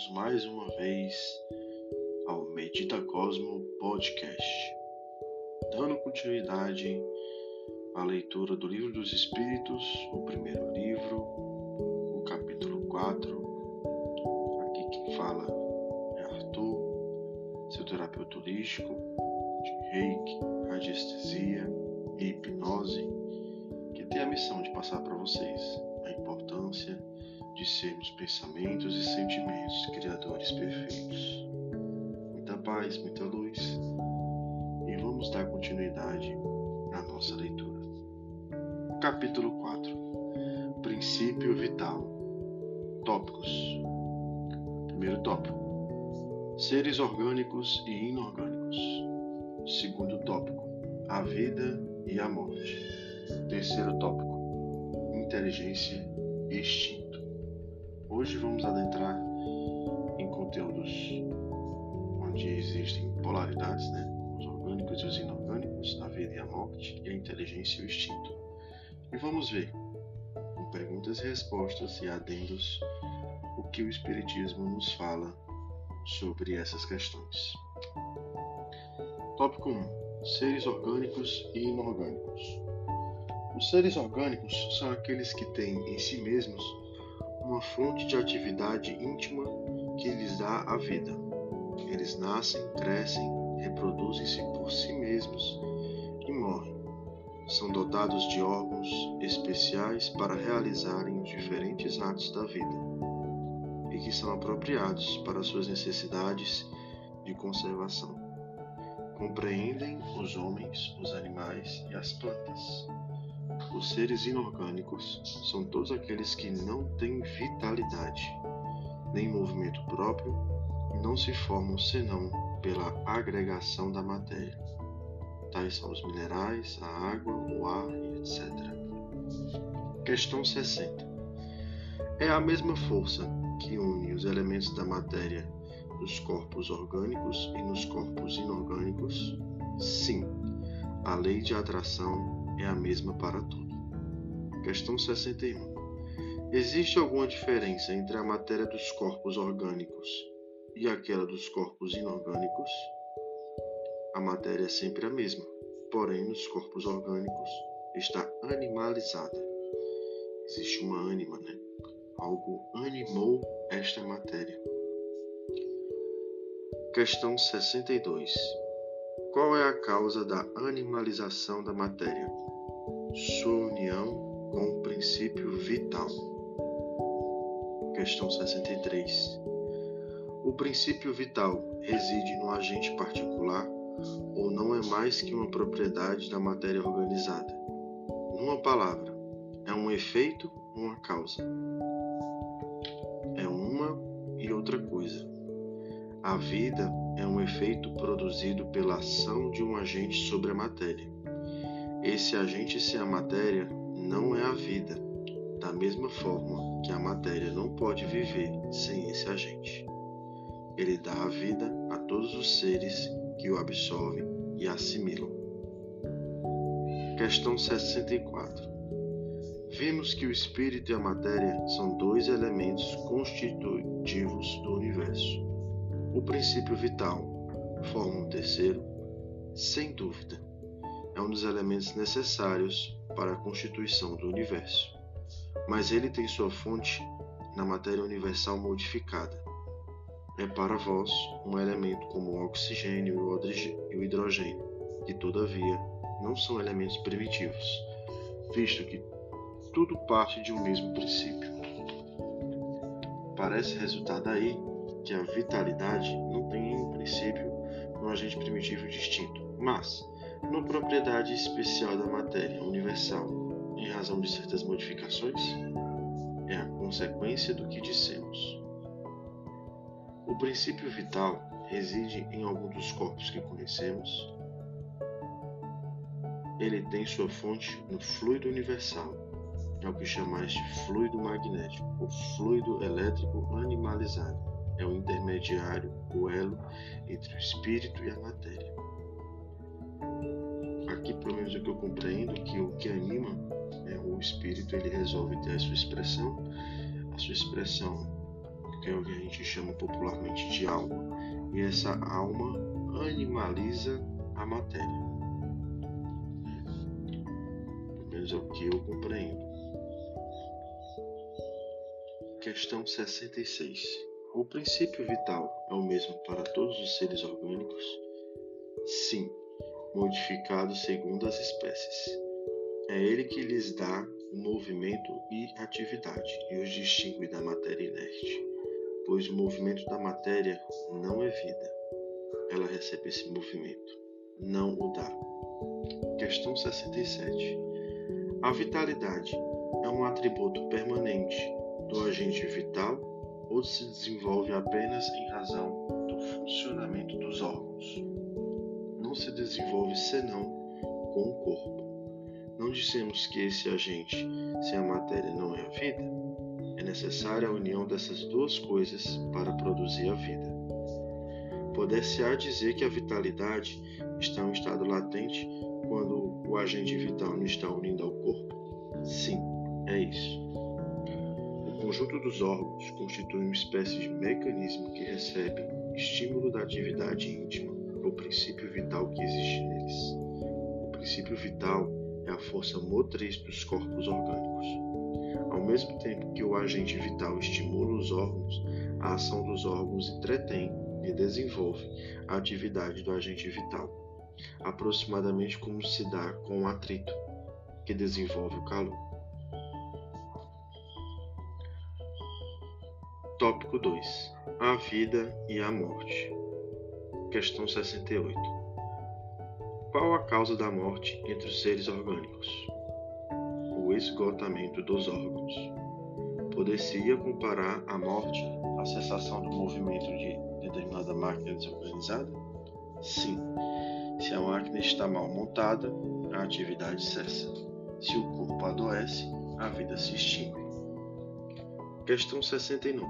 bem-vindos mais uma vez ao Medita Cosmo Podcast, dando continuidade à leitura do Livro dos Espíritos, o primeiro livro, o capítulo 4. Aqui quem fala é Arthur, seu terapeuta holístico de reiki, radiestesia e hipnose, que tem a missão de passar para vocês a importância de sermos pensamentos e sentimentos criadores perfeitos. Muita paz, muita luz. E vamos dar continuidade à nossa leitura. Capítulo 4 Princípio Vital Tópicos Primeiro tópico: Seres orgânicos e inorgânicos. Segundo tópico: A vida e a morte. Terceiro tópico: Inteligência e instinto. Hoje vamos adentrar em conteúdos onde existem polaridades, né? Os orgânicos e os inorgânicos, a vida e a morte, e a inteligência e o instinto. E vamos ver, com perguntas e respostas e adendos, o que o Espiritismo nos fala sobre essas questões. Tópico 1: Seres orgânicos e inorgânicos. Os seres orgânicos são aqueles que têm em si mesmos uma fonte de atividade íntima que lhes dá a vida. Eles nascem, crescem, reproduzem-se por si mesmos e morrem. São dotados de órgãos especiais para realizarem os diferentes atos da vida e que são apropriados para suas necessidades de conservação. Compreendem os homens, os animais e as plantas os seres inorgânicos são todos aqueles que não têm vitalidade, nem movimento próprio e não se formam senão pela agregação da matéria. Tais são os minerais, a água, o ar e etc. Questão 60. É a mesma força que une os elementos da matéria nos corpos orgânicos e nos corpos inorgânicos? Sim, a lei de atração é a mesma para tudo. Questão 61. Existe alguma diferença entre a matéria dos corpos orgânicos e aquela dos corpos inorgânicos? A matéria é sempre a mesma, porém nos corpos orgânicos está animalizada. Existe uma ânima, né? Algo animou esta matéria. Questão 62. Qual é a causa da animalização da matéria? Sua união com o princípio vital. Questão 63. O princípio vital reside no agente particular ou não é mais que uma propriedade da matéria organizada? Numa palavra, é um efeito ou uma causa? É uma e outra coisa. A vida é um efeito produzido pela ação de um agente sobre a matéria. Esse agente sem a matéria não é a vida, da mesma forma que a matéria não pode viver sem esse agente. Ele dá a vida a todos os seres que o absorvem e assimilam. Questão 64. Vimos que o espírito e a matéria são dois elementos constitutivos do universo. O princípio vital forma um terceiro? Sem dúvida. É um dos elementos necessários para a constituição do universo. Mas ele tem sua fonte na matéria universal modificada. É para vós um elemento como o oxigênio e o hidrogênio, que todavia não são elementos primitivos, visto que tudo parte de um mesmo princípio. Parece resultar daí que a vitalidade não tem um princípio um agente primitivo distinto, mas uma propriedade especial da matéria universal, em razão de certas modificações, é a consequência do que dissemos. O princípio vital reside em algum dos corpos que conhecemos. Ele tem sua fonte no fluido universal, é o que chamais de fluido magnético, ou fluido elétrico animalizado é o intermediário, o elo entre o espírito e a matéria. Aqui, pelo menos, o que eu compreendo que o que anima é o espírito, ele resolve ter a sua expressão, a sua expressão que é o que a gente chama popularmente de alma, e essa alma animaliza a matéria. Pelo menos é o que eu compreendo. Questão 66. O princípio vital é o mesmo para todos os seres orgânicos? Sim, modificado segundo as espécies. É ele que lhes dá movimento e atividade e os distingue da matéria inerte, pois o movimento da matéria não é vida. Ela recebe esse movimento, não o dá. Questão 67. A vitalidade é um atributo permanente do agente vital ou se desenvolve apenas em razão do funcionamento dos órgãos? Se desenvolve senão com o corpo. Não dissemos que esse agente, sem a matéria, não é a vida? É necessária a união dessas duas coisas para produzir a vida. Poder-se-á dizer que a vitalidade está em um estado latente quando o agente vital não está unindo ao corpo? Sim, é isso. O conjunto dos órgãos constitui uma espécie de mecanismo que recebe estímulo da atividade íntima, o princípio vital que existe neles. O princípio vital é a força motriz dos corpos orgânicos. Ao mesmo tempo que o agente vital estimula os órgãos, a ação dos órgãos entretém e desenvolve a atividade do agente vital, aproximadamente como se dá com o atrito, que desenvolve o calor. Tópico 2: A vida e a morte. Questão 68. Qual a causa da morte entre os seres orgânicos? O esgotamento dos órgãos. Poder-se-ia comparar a morte à cessação do movimento de determinada máquina desorganizada? Sim. Se a máquina está mal montada, a atividade cessa. Se o corpo adoece, a vida se extingue. Questão 69.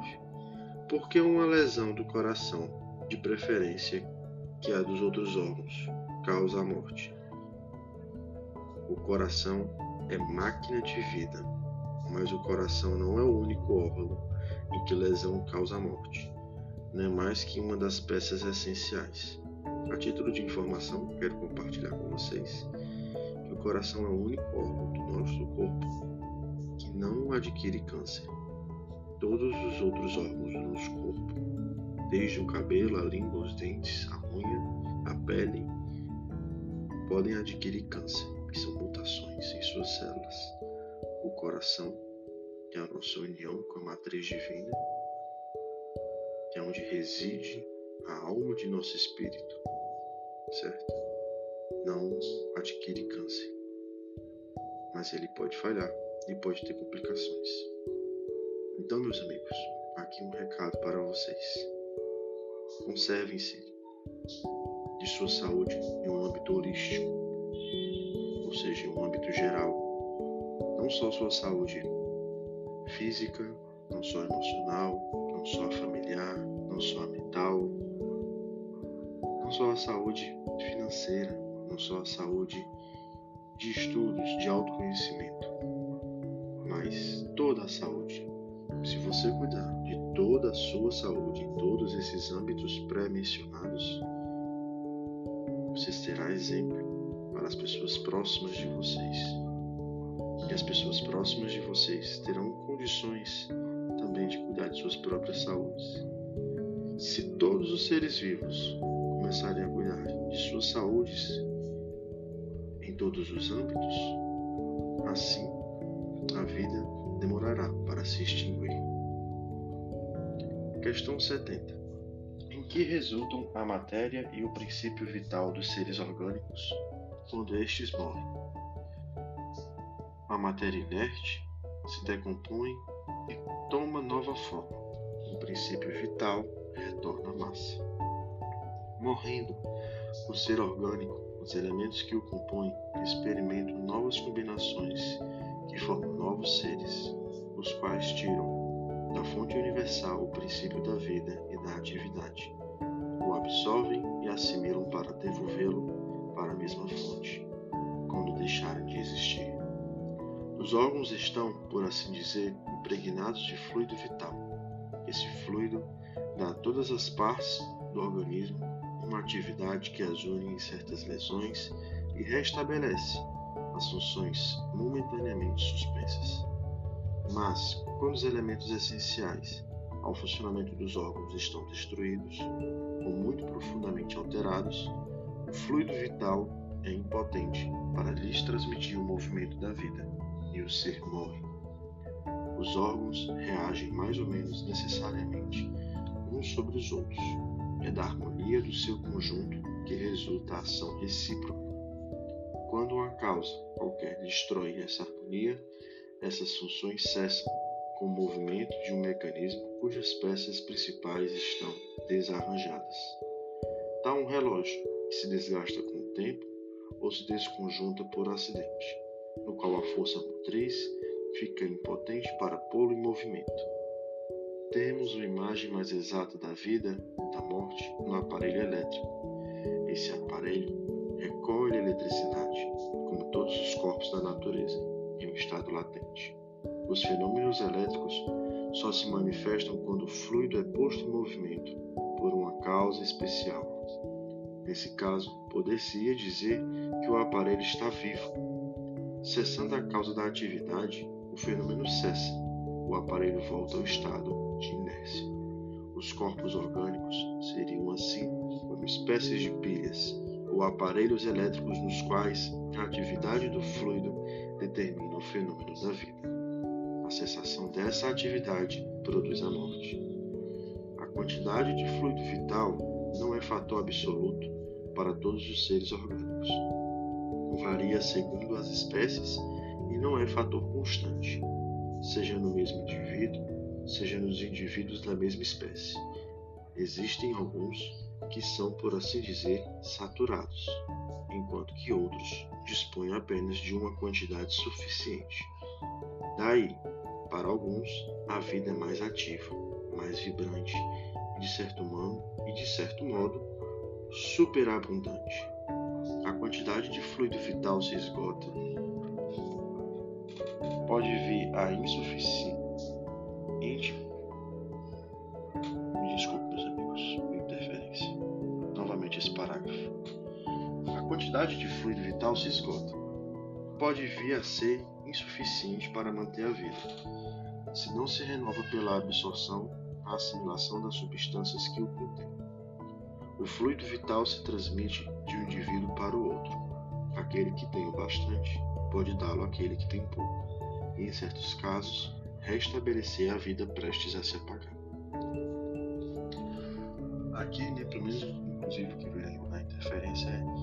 Por que uma lesão do coração, de preferência que a dos outros órgãos, causa a morte. O coração é máquina de vida, mas o coração não é o único órgão em que lesão causa a morte. Não é mais que uma das peças essenciais. A título de informação, quero compartilhar com vocês que o coração é o único órgão do nosso corpo que não adquire câncer. Todos os outros órgãos do nosso corpo, desde o cabelo, a língua, os dentes, a unha, a pele, podem adquirir câncer, que são mutações em suas células. O coração, que é a nossa união com a matriz divina, que é onde reside a alma de nosso espírito, certo? Não adquire câncer, mas ele pode falhar e pode ter complicações. Então, meus amigos, aqui um recado para vocês. Conservem-se de sua saúde em um âmbito holístico, ou seja, em um âmbito geral. Não só sua saúde física, não só emocional, não só familiar, não só mental, não só a saúde financeira, não só a saúde de estudos, de autoconhecimento, mas toda a saúde. Se você cuidar de toda a sua saúde em todos esses âmbitos pré-mencionados, você será exemplo para as pessoas próximas de vocês. E as pessoas próximas de vocês terão condições também de cuidar de suas próprias saúdes. Se todos os seres vivos começarem a cuidar de suas saúdes em todos os âmbitos, assim a vida demorará para se extinguir. Questão 70 que resultam a matéria e o princípio vital dos seres orgânicos quando estes morrem. A matéria inerte se decompõe e toma nova forma. O princípio vital retorna à massa. Morrendo, o ser orgânico, os elementos que o compõem experimentam novas combinações que formam novos seres, os quais tiram da fonte universal o princípio da vida e da atividade o absorvem e assimilam para devolvê-lo para a mesma fonte, quando deixarem de existir. Os órgãos estão, por assim dizer, impregnados de fluido vital, esse fluido dá a todas as partes do organismo uma atividade que as une em certas lesões e restabelece as funções momentaneamente suspensas. Mas, quando os elementos essenciais ao funcionamento dos órgãos estão destruídos ou muito profundamente alterados, o fluido vital é impotente para lhes transmitir o movimento da vida e o ser morre. Os órgãos reagem mais ou menos necessariamente uns sobre os outros. É da harmonia do seu conjunto que resulta a ação recíproca. Quando uma causa qualquer destrói essa harmonia, essas funções cessam com o movimento de um mecanismo cujas peças principais estão desarranjadas. Tal um relógio que se desgasta com o tempo ou se desconjunta por acidente, no qual a força motriz fica impotente para pô-lo em movimento. Temos uma imagem mais exata da vida da morte no aparelho elétrico. Esse aparelho recolhe eletricidade, como todos os corpos da natureza, em um estado latente. Os fenômenos elétricos só se manifestam quando o fluido é posto em movimento por uma causa especial. Nesse caso, poder-se-ia dizer que o aparelho está vivo. Cessando a causa da atividade, o fenômeno cessa, o aparelho volta ao estado de inércia. Os corpos orgânicos seriam assim como espécies de pilhas ou aparelhos elétricos nos quais a atividade do fluido determina o fenômeno da vida. A cessação dessa atividade produz a morte. A quantidade de fluido vital não é fator absoluto para todos os seres orgânicos. Varia segundo as espécies e não é fator constante, seja no mesmo indivíduo, seja nos indivíduos da mesma espécie. Existem alguns que são, por assim dizer, saturados, enquanto que outros dispõem apenas de uma quantidade suficiente. Daí, para alguns, a vida é mais ativa, mais vibrante de certo modo, e de certo modo superabundante. A quantidade de fluido vital se esgota pode vir a insuficiente. Quantidade de fluido vital se esgota. Pode vir a ser insuficiente para manter a vida, se não se renova pela absorção, a assimilação das substâncias que o contêm. O fluido vital se transmite de um indivíduo para o outro. Aquele que tem o bastante pode dá-lo àquele que tem pouco e, em certos casos, restabelecer a vida prestes a se apagar. Aqui, né, pelo menos, inclusive, que veio na interferência é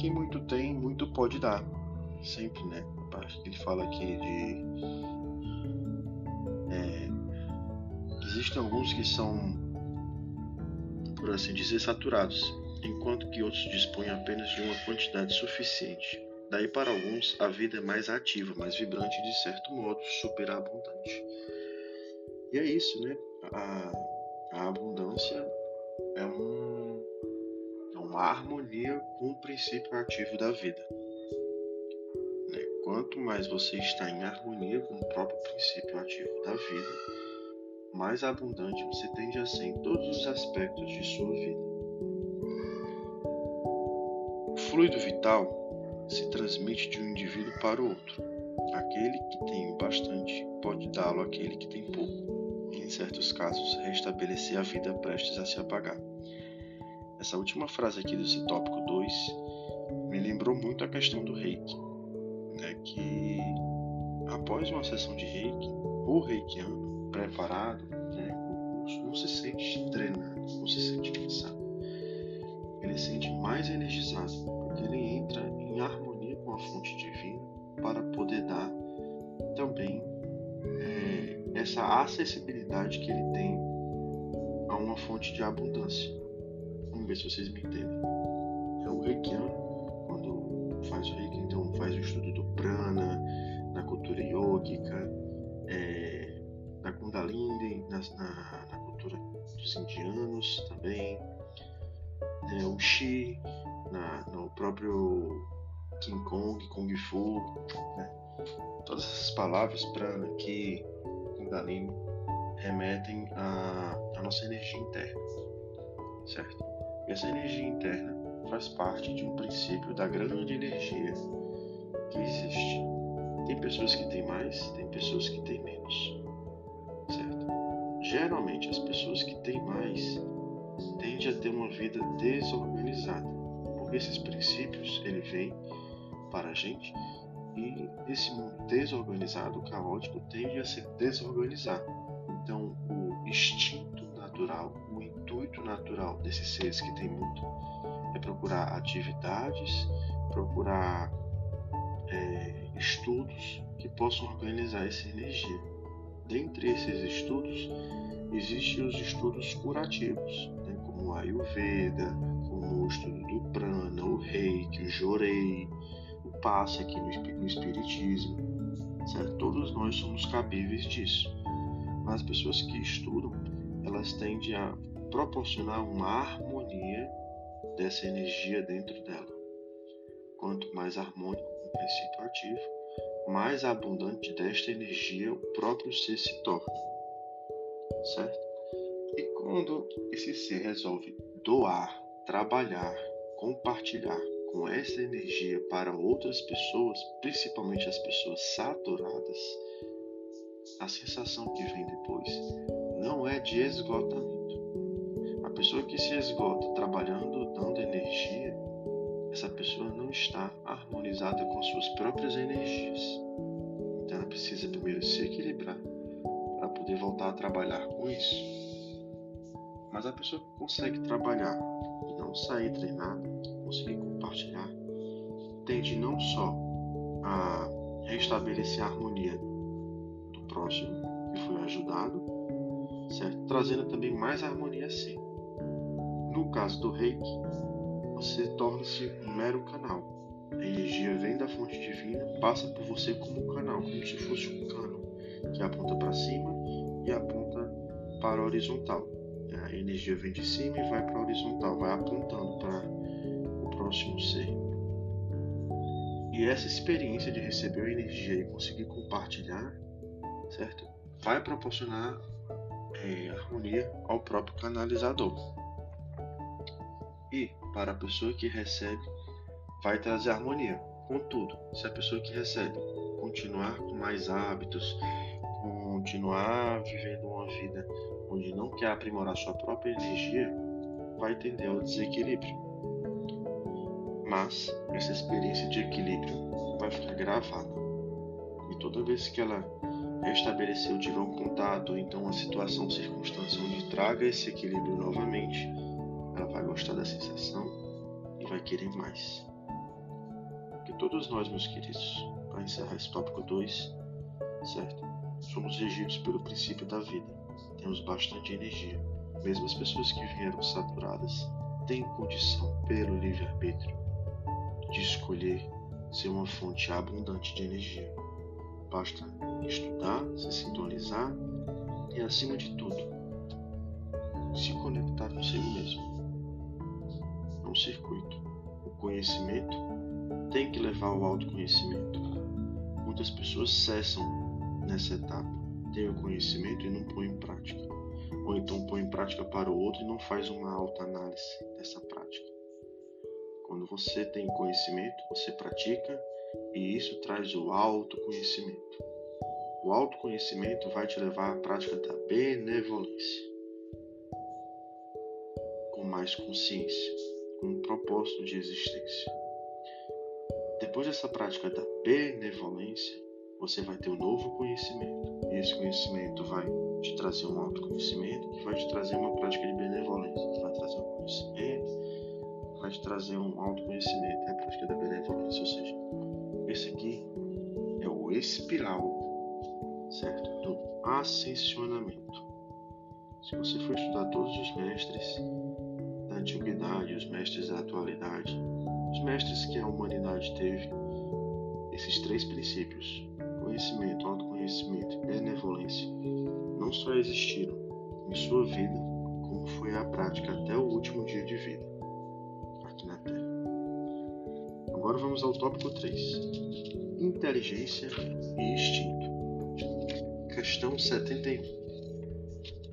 quem muito tem, muito pode dar. Sempre, né? A parte que ele fala aqui de. É, existem alguns que são, por assim dizer, saturados, enquanto que outros dispõem apenas de uma quantidade suficiente Daí, para alguns, a vida é mais ativa, mais vibrante e, de certo modo, superabundante. E é isso, né? A, a abundância é, um, uma harmonia com o princípio ativo da vida. Né? Quanto mais você está em harmonia com o próprio princípio ativo da vida, mais abundante você tende a ser em todos os aspectos de sua vida. O fluido vital se transmite de um indivíduo para o outro. Aquele que tem bastante pode dá-lo àquele que tem pouco, em certos casos restabelecer a vida prestes a se apagar. Essa última frase aqui desse tópico 2 me lembrou muito a questão do reiki, né, que após uma sessão de reiki, o reikiano preparado, né, não se sente treinado, não se sente cansado. Ele se sente mais energizado, porque ele entra em harmonia com a fonte divina para poder dar também é, essa acessibilidade que ele tem a uma fonte de abundância. Ver se vocês me entendem. É o reikiano, quando faz o reiki, então faz o estudo do prana, na cultura yógica, é, na kundalini, na, na, na cultura dos indianos também, é, o Xi, no próprio King Kong, Kung Fu, né? todas essas palavras, prana, ki, kundalini, remetem à, à nossa energia interna, certo? Essa energia interna faz parte de um princípio da grande energia que existe. Tem pessoas que têm mais, tem pessoas que têm menos, certo? Geralmente as pessoas que têm mais tendem a ter uma vida desorganizada, porque esses princípios ele vem para a gente e esse mundo desorganizado, caótico, tende a se desorganizar. Então, o instinto natural, intuito natural desses seres que têm muito é procurar atividades, procurar é, estudos que possam organizar essa energia. Dentre esses estudos, existem os estudos curativos, né, como o Ayurveda, como o estudo do Prana, o Reiki, o Jorei, o Passe aqui no Espiritismo. Certo? Todos nós somos cabíveis disso. Mas as pessoas que estudam, elas tendem a proporcionar uma harmonia dessa energia dentro dela. Quanto mais harmônico o princípio ativo, mais abundante desta energia o próprio ser se torna. Certo? E quando esse ser resolve doar, trabalhar, compartilhar com essa energia para outras pessoas, principalmente as pessoas saturadas, a sensação que vem depois não é de esgotamento. Pessoa que se esgota trabalhando, dando energia, essa pessoa não está harmonizada com suas próprias energias. Então ela precisa primeiro se equilibrar para poder voltar a trabalhar com isso. Mas a pessoa que consegue trabalhar e não sair treinada, conseguir compartilhar, tende não só a restabelecer a harmonia do próximo que foi ajudado, certo? Trazendo também mais harmonia a si. No caso do reiki, você torna-se um mero canal. A energia vem da fonte divina, passa por você como um canal, como se fosse um cano, que aponta para cima e aponta para a horizontal. A energia vem de cima e vai para a horizontal, vai apontando para o próximo ser. E essa experiência de receber a energia e conseguir compartilhar, certo? Vai proporcionar é, harmonia ao próprio canalizador. E para a pessoa que recebe, vai trazer harmonia. Contudo, se a pessoa que recebe continuar com mais hábitos, continuar vivendo uma vida onde não quer aprimorar sua própria energia, vai tender ao desequilíbrio. Mas essa experiência de equilíbrio vai ficar gravada. E toda vez que ela restabelecer ou tiver um contato, então uma situação, circunstância onde traga esse equilíbrio novamente, ela vai gostar da sensação e vai querer mais. Porque todos nós, meus queridos, para encerrar esse tópico 2, certo? Somos regidos pelo princípio da vida. Temos bastante energia. Mesmo as pessoas que vieram saturadas têm condição, pelo livre-arbítrio, de escolher ser uma fonte abundante de energia. Basta estudar, se sintonizar e, acima de tudo, se conectar consigo mesmo. Um circuito. O conhecimento tem que levar ao autoconhecimento. Muitas pessoas cessam nessa etapa. Tem o conhecimento e não põe em prática. Ou então põe em prática para o outro e não faz uma autoanálise dessa prática. Quando você tem conhecimento, você pratica e isso traz o autoconhecimento. O autoconhecimento vai te levar à prática da benevolência, com mais consciência, um propósito de existência. Depois dessa prática da benevolência, você vai ter um novo conhecimento. E esse conhecimento vai te trazer um autoconhecimento, que vai te trazer uma prática de benevolência, vai trazer um conhecimento, vai te trazer um autoconhecimento, é a prática da benevolência, ou seja, esse aqui é o espiral, certo? Do ascensionamento. Se você for estudar todos os mestres antiguidade, os mestres da atualidade, os mestres que a humanidade teve, esses três princípios, conhecimento, autoconhecimento e benevolência, não só existiram em sua vida, como foi a prática até o último dia de vida aqui na Terra. Agora vamos ao tópico 3: Inteligência e instinto. Questão 71.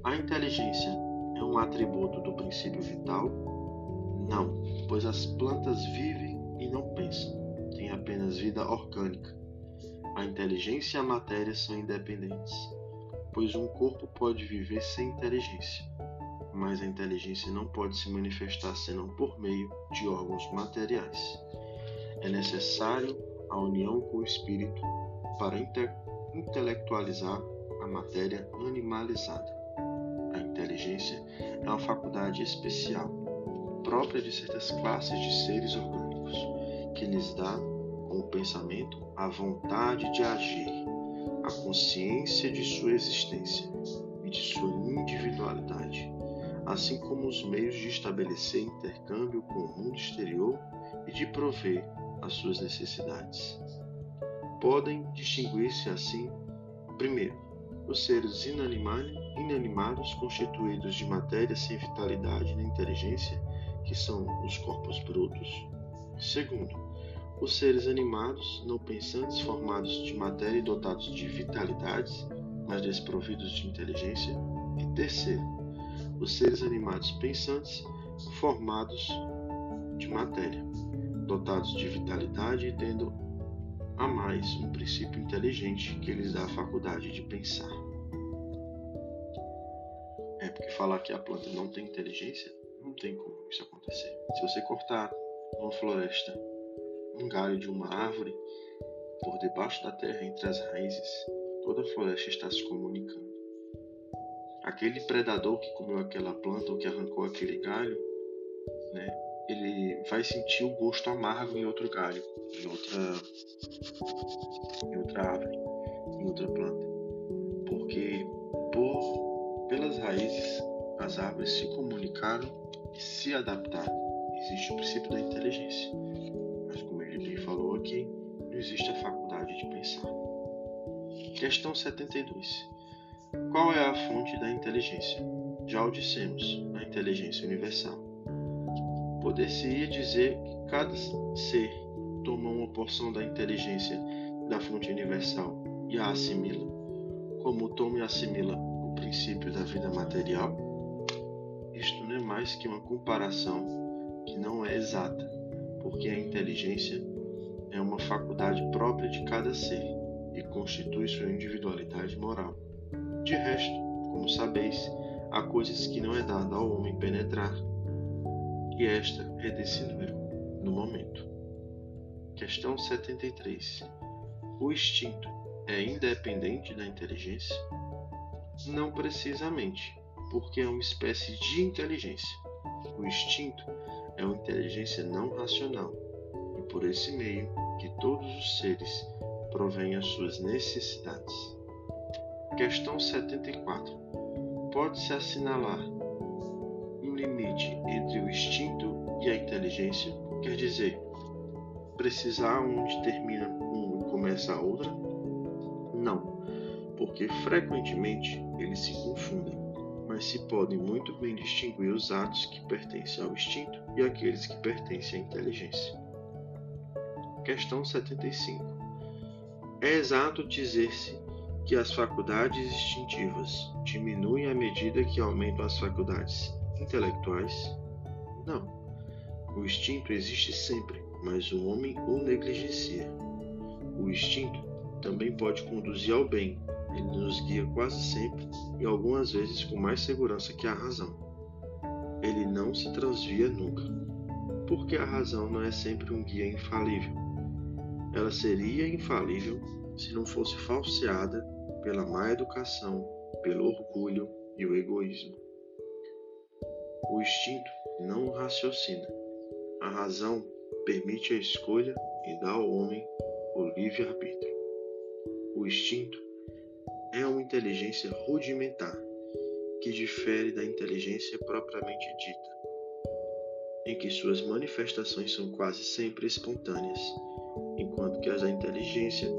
A inteligência é um atributo do princípio vital? Não, pois as plantas vivem e não pensam, têm apenas vida orgânica. A inteligência e a matéria são independentes, pois um corpo pode viver sem inteligência, mas a inteligência não pode se manifestar senão por meio de órgãos materiais. É necessário a união com o espírito para inte intelectualizar a matéria animalizada. A inteligência é uma faculdade especial, própria de certas classes de seres orgânicos, que lhes dá, com o pensamento, a vontade de agir, a consciência de sua existência e de sua individualidade, assim como os meios de estabelecer intercâmbio com o mundo exterior e de prover as suas necessidades. Podem distinguir-se assim, primeiro, os seres inanimados constituídos de matéria sem vitalidade nem inteligência, que são os corpos brutos. Segundo, os seres animados, não pensantes, formados de matéria e dotados de vitalidades, mas desprovidos de inteligência. E terceiro, os seres animados pensantes, formados de matéria, dotados de vitalidade e tendo a mais um princípio inteligente que lhes dá a faculdade de pensar. É porque falar que a planta não tem inteligência, não tem como isso acontecer. Se você cortar uma floresta, um galho de uma árvore, por debaixo da terra, entre as raízes, toda a floresta está se comunicando. Aquele predador que comeu aquela planta ou que arrancou aquele galho, né, ele vai sentir o gosto amargo em outro galho, em outra, em outra árvore, em outra planta. Porque por, pelas raízes as árvores se comunicaram e se adaptaram. Existe o princípio da inteligência. Mas como ele bem falou aqui, não existe a faculdade de pensar. Questão 72. Qual é a fonte da inteligência? Já o dissemos, a inteligência universal. Poder-se-ia dizer que cada ser toma uma porção da inteligência da fonte universal e a assimila, como toma e assimila o princípio da vida material? Isto não é mais que uma comparação que não é exata, porque a inteligência é uma faculdade própria de cada ser e constitui sua individualidade moral. De resto, como sabeis, há coisas que não é dado ao homem penetrar, e esta é desse número no momento. Questão 73. O instinto é independente da inteligência? Não precisamente, porque é uma espécie de inteligência. O instinto é uma inteligência não racional, e por esse meio que todos os seres provêm as suas necessidades. Questão 74. Pode-se assinalar limite entre o instinto e a inteligência, quer dizer, precisar onde termina um e começa a outra? Não, porque frequentemente eles se confundem, mas se podem muito bem distinguir os atos que pertencem ao instinto e aqueles que pertencem à inteligência. Questão 75. É exato dizer-se que as faculdades instintivas diminuem à medida que aumentam as faculdades intelectuais? Não. O instinto existe sempre, mas o homem o negligencia. O instinto também pode conduzir ao bem. Ele nos guia quase sempre e algumas vezes com mais segurança que a razão. Ele não se transvia nunca, porque a razão não é sempre um guia infalível. Ela seria infalível se não fosse falseada pela má educação, pelo orgulho e o egoísmo. O instinto não raciocina. A razão permite a escolha e dá ao homem o livre-arbítrio. O instinto é uma inteligência rudimentar que difere da inteligência propriamente dita, em que suas manifestações são quase sempre espontâneas, enquanto que as da inteligência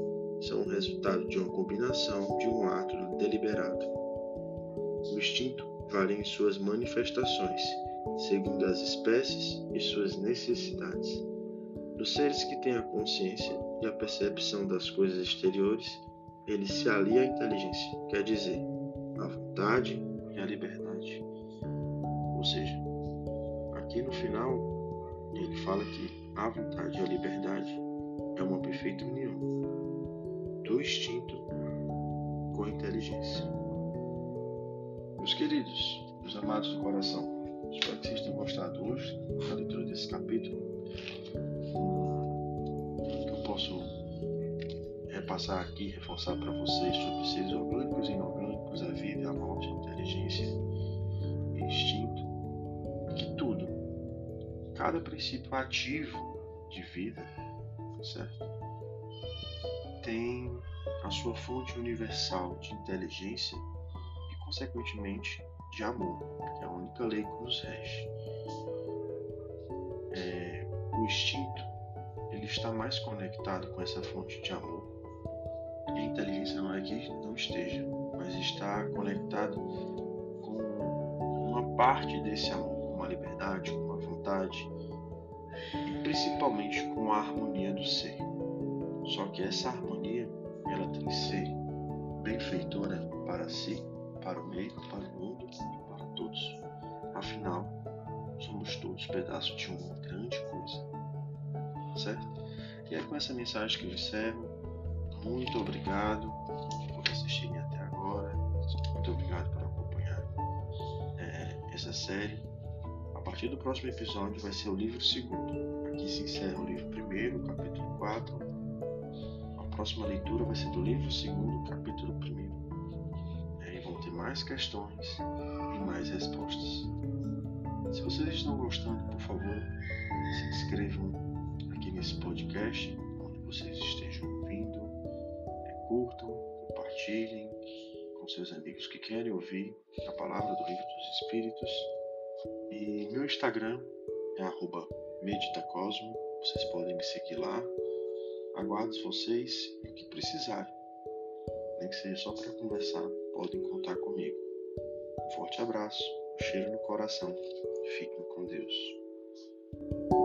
são o resultado de uma combinação de um ato deliberado. O instinto varia em suas manifestações, segundo as espécies e suas necessidades. Nos seres que têm a consciência e a percepção das coisas exteriores, ele se alia à inteligência, quer dizer, à vontade e a liberdade. Ou seja, aqui no final ele fala que a vontade e a liberdade é uma perfeita união do instinto com a inteligência. Meus queridos, meus amados do coração, espero que vocês tenham gostado hoje da leitura desse capítulo. Que eu posso repassar aqui, reforçar para vocês sobre seres orgânicos e inorgânicos, a vida, a morte, a inteligência e instinto. Que tudo, cada princípio ativo de vida, certo? Tem a sua fonte universal de inteligência e, consequentemente, de amor, que é a única lei que nos rege. É, o instinto ele está mais conectado com essa fonte de amor e a inteligência não é que não esteja, mas está conectado com uma parte desse amor, com a liberdade, com a vontade e principalmente com a harmonia do ser. Só que essa harmonia ela tem que ser benfeitora para si, para o meio, para o mundo todos pedaços de uma grande coisa. Certo? E é com essa mensagem que eu encerro. Muito obrigado por assistirem até agora. Muito obrigado por acompanhar é, essa série. A partir do próximo episódio vai ser o livro segundo. Aqui se encerra o livro primeiro, capítulo 4 próxima leitura vai ser do livro 2, capítulo 1. É, e vão ter mais questões e mais respostas. Se vocês estão gostando, por favor, se inscrevam aqui nesse podcast, onde vocês estejam ouvindo, é, curtam, compartilhem com seus amigos que querem ouvir a palavra do Livro dos Espíritos. E meu Instagram é meditacosmo, vocês podem me seguir lá Aguardo vocês e o que precisarem. Nem que seja só para conversar, podem contar comigo. Um forte abraço, um cheiro no coração. Fiquem com Deus.